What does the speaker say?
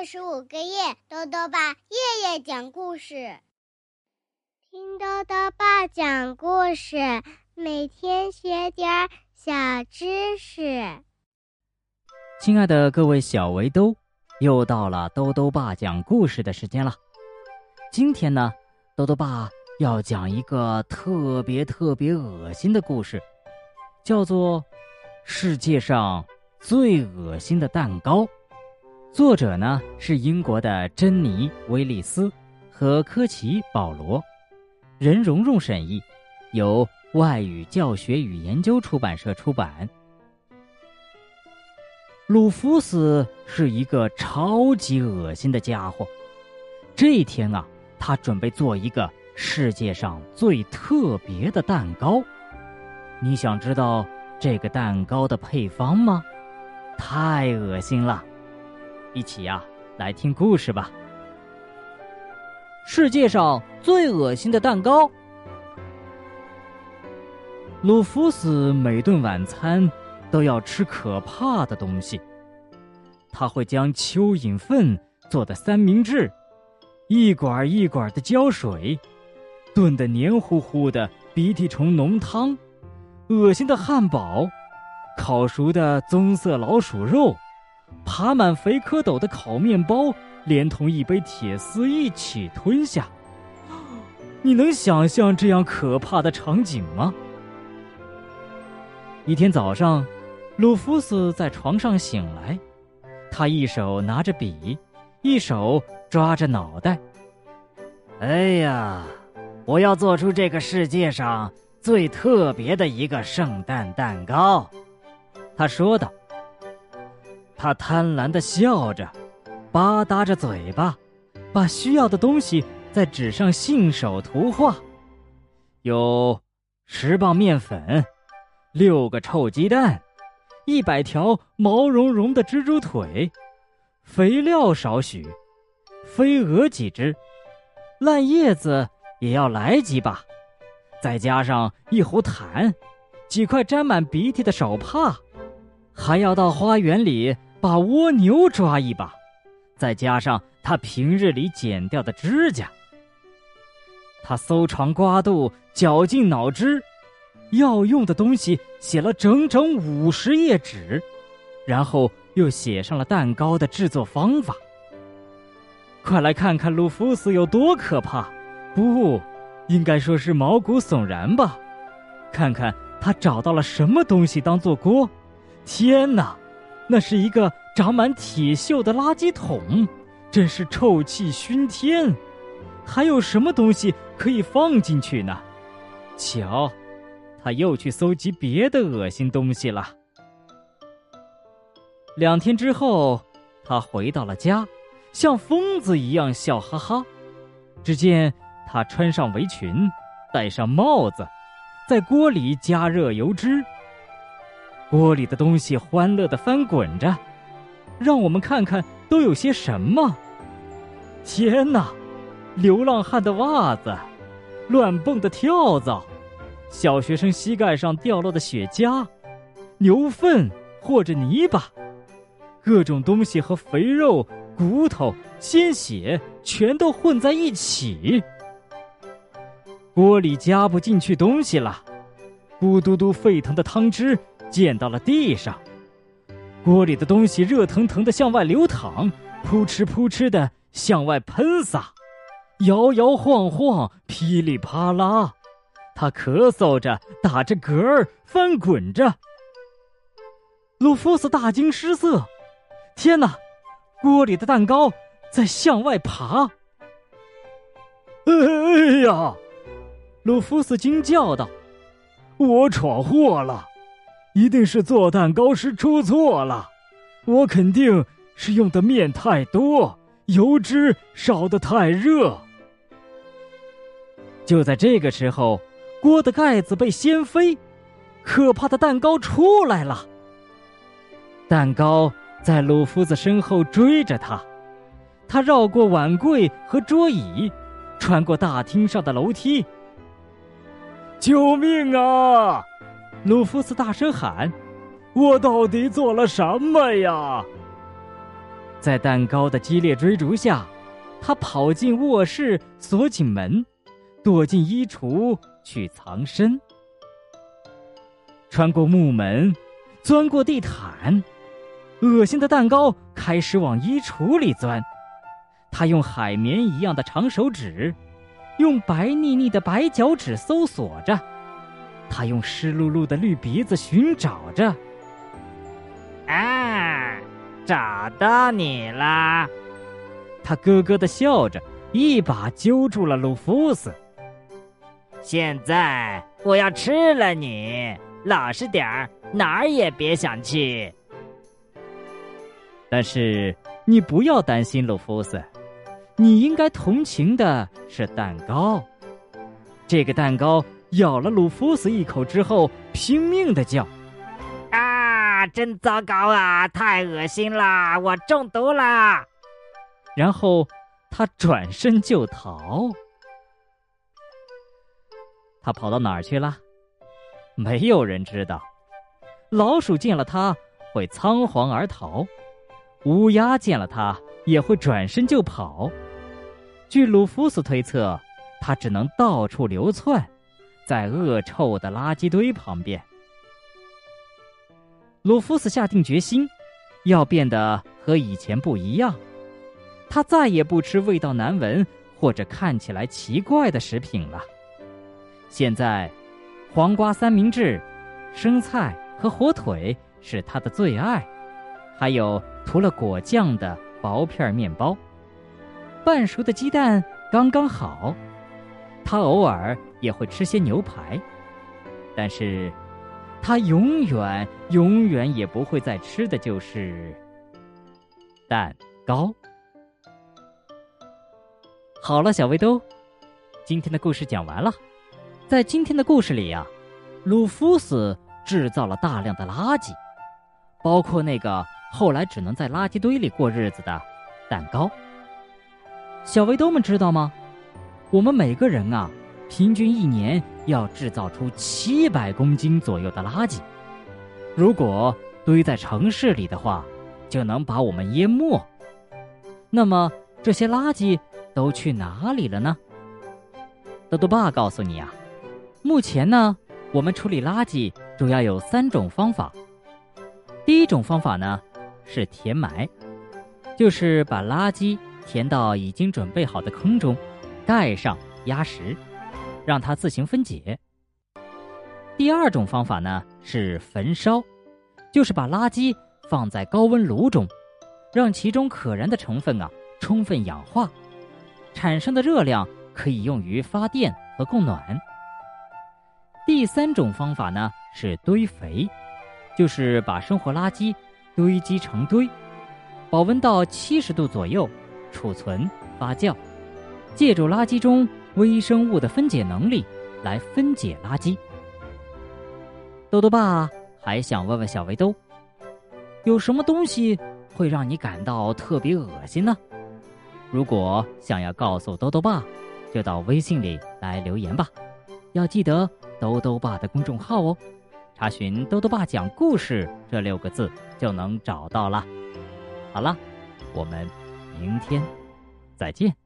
二十五个月，豆豆爸夜夜讲故事，听豆豆爸讲故事，每天学点小知识。亲爱的各位小围兜，又到了豆豆爸讲故事的时间了。今天呢，豆豆爸要讲一个特别特别恶心的故事，叫做《世界上最恶心的蛋糕》。作者呢是英国的珍妮·威利斯和科奇·保罗，任蓉蓉审译，由外语教学与研究出版社出版。鲁弗斯是一个超级恶心的家伙。这一天啊，他准备做一个世界上最特别的蛋糕。你想知道这个蛋糕的配方吗？太恶心了！一起呀，来听故事吧。世界上最恶心的蛋糕。鲁弗斯每顿晚餐都要吃可怕的东西。他会将蚯蚓粪做的三明治，一管一管的胶水，炖得黏糊糊的鼻涕虫浓汤，恶心的汉堡，烤熟的棕色老鼠肉。爬满肥蝌蚪的烤面包，连同一杯铁丝一起吞下。你能想象这样可怕的场景吗？一天早上，鲁弗斯在床上醒来，他一手拿着笔，一手抓着脑袋。哎呀，我要做出这个世界上最特别的一个圣诞蛋糕，他说道。他贪婪的笑着，吧嗒着嘴巴，把需要的东西在纸上信手涂画。有十磅面粉，六个臭鸡蛋，一百条毛茸茸的蜘蛛腿，肥料少许，飞蛾几只，烂叶子也要来几把，再加上一壶痰，几块沾满鼻涕的手帕，还要到花园里。把蜗牛抓一把，再加上他平日里剪掉的指甲，他搜肠刮肚，绞尽脑汁，要用的东西写了整整五十页纸，然后又写上了蛋糕的制作方法。快来看看鲁弗斯有多可怕！不，应该说是毛骨悚然吧？看看他找到了什么东西当做锅！天哪！那是一个长满铁锈的垃圾桶，真是臭气熏天。还有什么东西可以放进去呢？瞧，他又去搜集别的恶心东西了。两天之后，他回到了家，像疯子一样笑哈哈。只见他穿上围裙，戴上帽子，在锅里加热油脂。锅里的东西欢乐的翻滚着，让我们看看都有些什么。天哪！流浪汉的袜子，乱蹦的跳蚤，小学生膝盖上掉落的雪茄，牛粪或者泥巴，各种东西和肥肉、骨头、鲜血全都混在一起。锅里加不进去东西了，咕嘟嘟沸腾的汤汁。溅到了地上，锅里的东西热腾腾的向外流淌，扑哧扑哧的向外喷洒，摇摇晃晃，噼里啪啦，他咳嗽着，打着嗝儿，翻滚着。鲁夫斯大惊失色：“天哪，锅里的蛋糕在向外爬！”哎呀，鲁夫斯惊叫道：“我闯祸了！”一定是做蛋糕时出错了，我肯定是用的面太多，油脂烧得太热。就在这个时候，锅的盖子被掀飞，可怕的蛋糕出来了。蛋糕在鲁夫子身后追着他，他绕过碗柜和桌椅，穿过大厅上的楼梯。救命啊！鲁夫斯大声喊：“我到底做了什么呀？”在蛋糕的激烈追逐下，他跑进卧室，锁紧门，躲进衣橱去藏身，穿过木门，钻过地毯，恶心的蛋糕开始往衣橱里钻。他用海绵一样的长手指，用白腻腻的白脚趾搜索着。他用湿漉漉的绿鼻子寻找着。啊，找到你啦！他咯咯的笑着，一把揪住了鲁夫斯。现在我要吃了你，老实点儿，哪儿也别想去。但是你不要担心，鲁夫斯，你应该同情的是蛋糕。这个蛋糕。咬了鲁夫斯一口之后，拼命的叫：“啊，真糟糕啊！太恶心啦！我中毒啦！”然后他转身就逃。他跑到哪儿去了？没有人知道。老鼠见了他会仓皇而逃，乌鸦见了他也会转身就跑。据鲁夫斯推测，他只能到处流窜。在恶臭的垃圾堆旁边，鲁夫斯下定决心，要变得和以前不一样。他再也不吃味道难闻或者看起来奇怪的食品了。现在，黄瓜三明治、生菜和火腿是他的最爱，还有涂了果酱的薄片面包。半熟的鸡蛋刚刚好。他偶尔也会吃些牛排，但是，他永远、永远也不会再吃的就是蛋糕。好了，小围兜，今天的故事讲完了。在今天的故事里呀，鲁夫斯制造了大量的垃圾，包括那个后来只能在垃圾堆里过日子的蛋糕。小围兜们知道吗？我们每个人啊，平均一年要制造出七百公斤左右的垃圾。如果堆在城市里的话，就能把我们淹没。那么这些垃圾都去哪里了呢？豆豆爸告诉你啊，目前呢，我们处理垃圾主要有三种方法。第一种方法呢，是填埋，就是把垃圾填到已经准备好的坑中。盖上压实，让它自行分解。第二种方法呢是焚烧，就是把垃圾放在高温炉中，让其中可燃的成分啊充分氧化，产生的热量可以用于发电和供暖。第三种方法呢是堆肥，就是把生活垃圾堆积成堆，保温到七十度左右，储存发酵。借助垃圾中微生物的分解能力来分解垃圾。豆豆爸还想问问小围兜，有什么东西会让你感到特别恶心呢？如果想要告诉豆豆爸，就到微信里来留言吧。要记得豆豆爸的公众号哦，查询“豆豆爸讲故事”这六个字就能找到了。好了，我们明天再见。